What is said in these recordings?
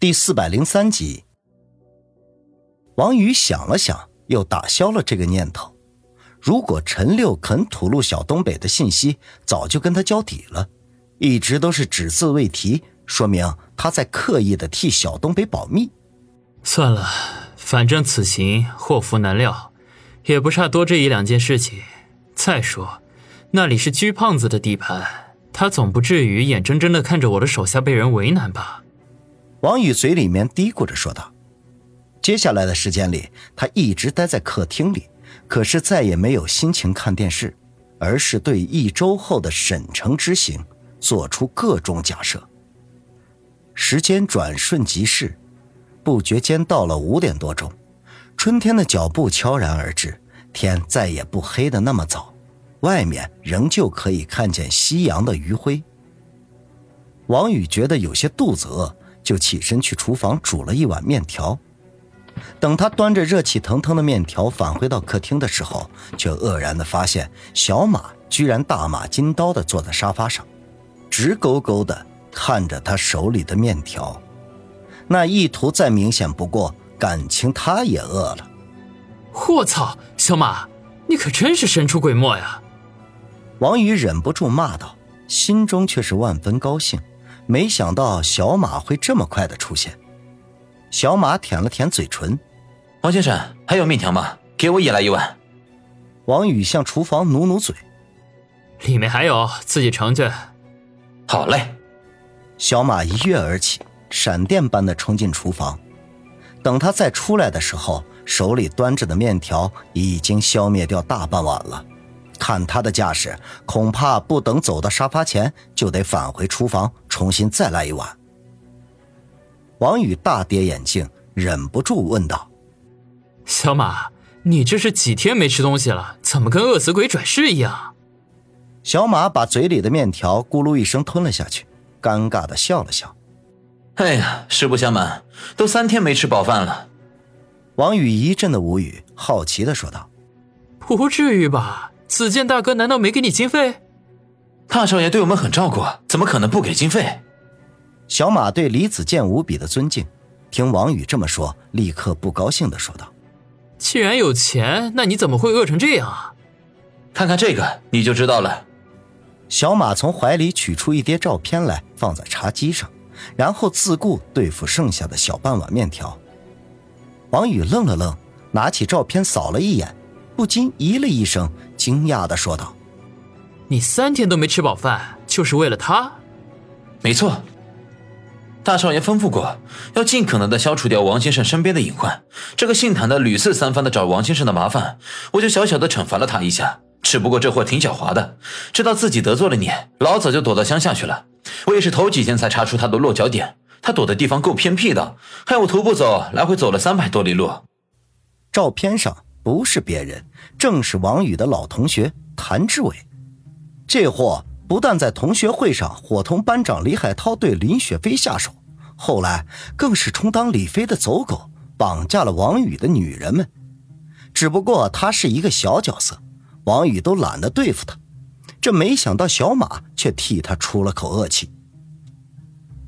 第四百零三集，王宇想了想，又打消了这个念头。如果陈六肯吐露小东北的信息，早就跟他交底了，一直都是只字未提，说明他在刻意的替小东北保密。算了，反正此行祸福难料，也不差多这一两件事情。再说，那里是居胖子的地盘，他总不至于眼睁睁的看着我的手下被人为难吧？王宇嘴里面嘀咕着说道：“接下来的时间里，他一直待在客厅里，可是再也没有心情看电视，而是对一周后的沈城之行做出各种假设。时间转瞬即逝，不觉间到了五点多钟，春天的脚步悄然而至，天再也不黑的那么早，外面仍旧可以看见夕阳的余晖。王宇觉得有些肚子饿。”就起身去厨房煮了一碗面条。等他端着热气腾腾的面条返回到客厅的时候，却愕然的发现小马居然大马金刀的坐在沙发上，直勾勾的看着他手里的面条，那意图再明显不过，感情他也饿了。我操，小马，你可真是神出鬼没呀！王宇忍不住骂道，心中却是万分高兴。没想到小马会这么快的出现。小马舔了舔嘴唇：“王先生，还有面条吗？给我也来一碗。”王宇向厨房努努嘴：“里面还有，自己盛去。”“好嘞。”小马一跃而起，闪电般的冲进厨房。等他再出来的时候，手里端着的面条已经消灭掉大半碗了。看他的架势，恐怕不等走到沙发前，就得返回厨房重新再来一碗。王宇大跌眼镜，忍不住问道：“小马，你这是几天没吃东西了？怎么跟饿死鬼转世一样？”小马把嘴里的面条咕噜一声吞了下去，尴尬的笑了笑：“哎呀，实不相瞒，都三天没吃饱饭了。”王宇一阵的无语，好奇的说道：“不至于吧？”子健大哥难道没给你经费？大少爷对我们很照顾，怎么可能不给经费？小马对李子健无比的尊敬，听王宇这么说，立刻不高兴的说道：“既然有钱，那你怎么会饿成这样啊？”看看这个，你就知道了。小马从怀里取出一叠照片来，放在茶几上，然后自顾对付剩下的小半碗面条。王宇愣了愣，拿起照片扫了一眼。不禁咦了一声，惊讶的说道：“你三天都没吃饱饭，就是为了他？”“没错，大少爷吩咐过，要尽可能的消除掉王先生身边的隐患。这个姓谭的屡次三番的找王先生的麻烦，我就小小的惩罚了他一下。只不过这货挺狡猾的，知道自己得罪了你，老早就躲到乡下去了。我也是头几天才查出他的落脚点，他躲的地方够偏僻的，害我徒步走来回走了三百多里路。”照片上。不是别人，正是王宇的老同学谭志伟。这货不但在同学会上伙同班长李海涛对林雪飞下手，后来更是充当李飞的走狗，绑架了王宇的女人们。只不过他是一个小角色，王宇都懒得对付他。这没想到小马却替他出了口恶气。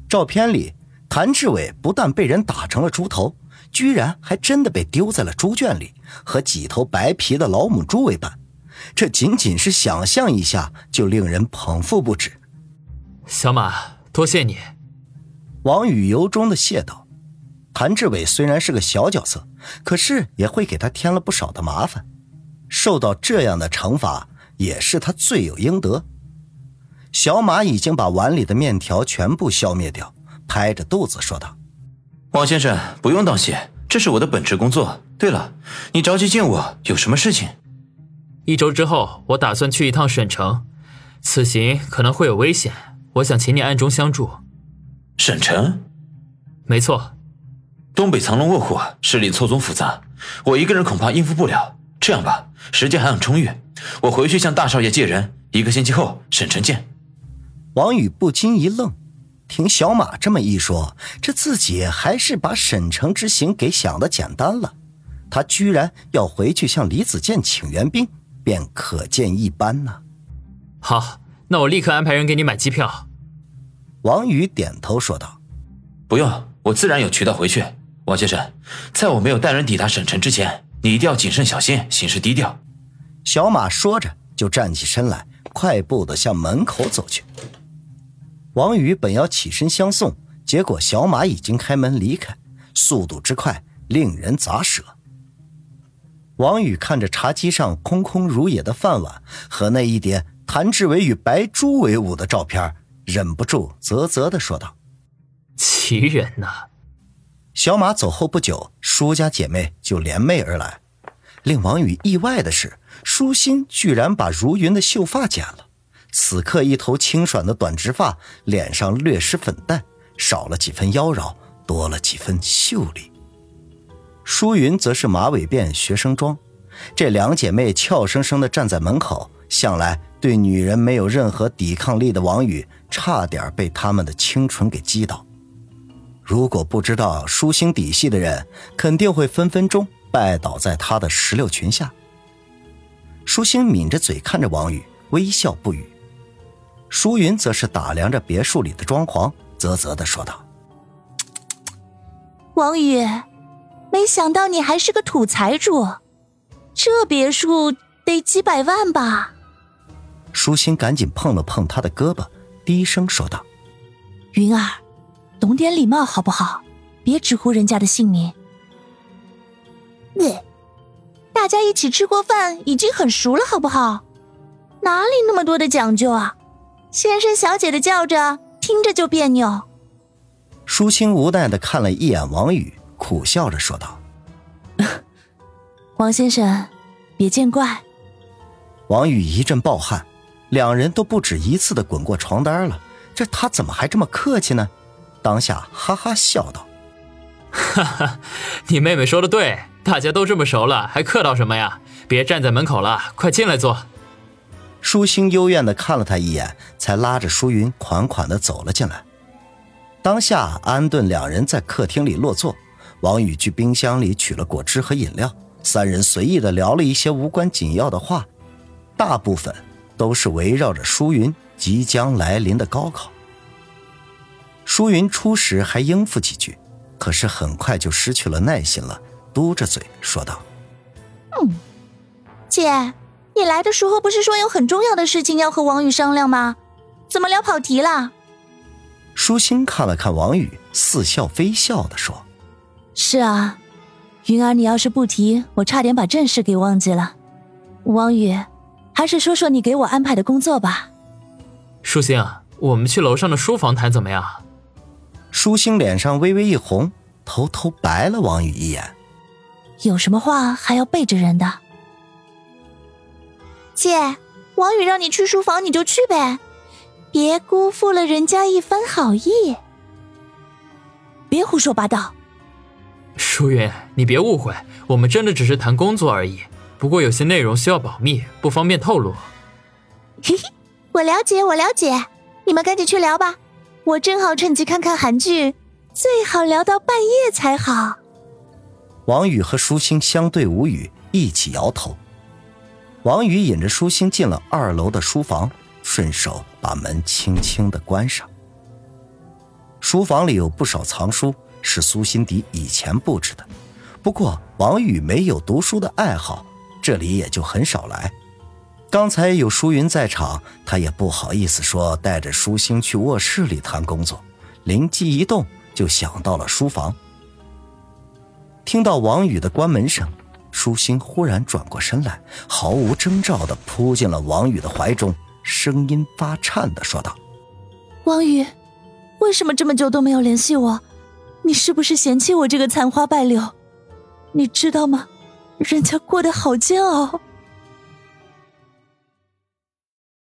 照片里，谭志伟不但被人打成了猪头。居然还真的被丢在了猪圈里，和几头白皮的老母猪为伴。这仅仅是想象一下，就令人捧腹不止。小马，多谢你。王宇由衷的谢道：“谭志伟虽然是个小角色，可是也会给他添了不少的麻烦。受到这样的惩罚，也是他罪有应得。”小马已经把碗里的面条全部消灭掉，拍着肚子说道。王先生，不用道谢，这是我的本职工作。对了，你着急见我，有什么事情？一周之后，我打算去一趟沈城，此行可能会有危险，我想请你暗中相助。沈城？没错，东北藏龙卧虎，势力错综复杂，我一个人恐怕应付不了。这样吧，时间还很充裕，我回去向大少爷借人，一个星期后沈城见。王宇不禁一愣。听小马这么一说，这自己还是把沈城之行给想的简单了。他居然要回去向李子健请援兵，便可见一斑呢。好，那我立刻安排人给你买机票。王宇点头说道：“不用，我自然有渠道回去。王先生，在我没有带人抵达省城之前，你一定要谨慎小心，行事低调。小马说着，就站起身来，快步的向门口走去。王宇本要起身相送，结果小马已经开门离开，速度之快，令人咋舌。王宇看着茶几上空空如也的饭碗和那一叠谭志伟与白珠为伍的照片，忍不住啧啧的说道：“奇人呐！”小马走后不久，舒家姐妹就联袂而来。令王宇意外的是，舒心居然把如云的秀发剪了。此刻一头清爽的短直发，脸上略施粉黛，少了几分妖娆，多了几分秀丽。舒云则是马尾辫、学生装。这两姐妹俏生生地站在门口，向来对女人没有任何抵抗力的王宇，差点被他们的清纯给击倒。如果不知道舒心底细的人，肯定会分分钟拜倒在她的石榴裙下。舒心抿着嘴看着王宇，微笑不语。舒云则是打量着别墅里的装潢，啧啧的说道：“王宇，没想到你还是个土财主，这别墅得几百万吧？”舒心赶紧碰了碰他的胳膊，低声说道：“云儿。”懂点礼貌好不好？别直呼人家的姓名。你，大家一起吃过饭，已经很熟了，好不好？哪里那么多的讲究啊？先生小姐的叫着，听着就别扭。舒心无奈的看了一眼王宇，苦笑着说道：“王先生，别见怪。”王宇一阵暴汗，两人都不止一次的滚过床单了，这他怎么还这么客气呢？当下哈哈笑道：“哈哈，你妹妹说的对，大家都这么熟了，还客套什么呀？别站在门口了，快进来坐。”舒心幽怨的看了他一眼，才拉着舒云款款的走了进来。当下安顿两人在客厅里落座，王宇去冰箱里取了果汁和饮料，三人随意的聊了一些无关紧要的话，大部分都是围绕着舒云即将来临的高考。舒云初时还应付几句，可是很快就失去了耐心了，嘟着嘴说道：“嗯，姐，你来的时候不是说有很重要的事情要和王宇商量吗？怎么聊跑题了？”舒心看了看王宇，似笑非笑的说：“是啊，云儿，你要是不提，我差点把正事给忘记了。王宇，还是说说你给我安排的工作吧。”舒心，我们去楼上的书房谈怎么样？舒心脸上微微一红，偷偷白了王宇一眼。有什么话还要背着人的？姐，王宇让你去书房，你就去呗，别辜负了人家一番好意。别胡说八道。舒云，你别误会，我们真的只是谈工作而已。不过有些内容需要保密，不方便透露。嘿嘿，我了解，我了解。你们赶紧去聊吧。我正好趁机看看韩剧，最好聊到半夜才好。王宇和舒心相对无语，一起摇头。王宇引着舒心进了二楼的书房，顺手把门轻轻的关上。书房里有不少藏书，是苏心迪以前布置的。不过王宇没有读书的爱好，这里也就很少来。刚才有舒云在场，他也不好意思说带着舒心去卧室里谈工作，灵机一动就想到了书房。听到王宇的关门声，舒心忽然转过身来，毫无征兆地扑进了王宇的怀中，声音发颤地说道：“王宇，为什么这么久都没有联系我？你是不是嫌弃我这个残花败柳？你知道吗？人家过得好煎熬。”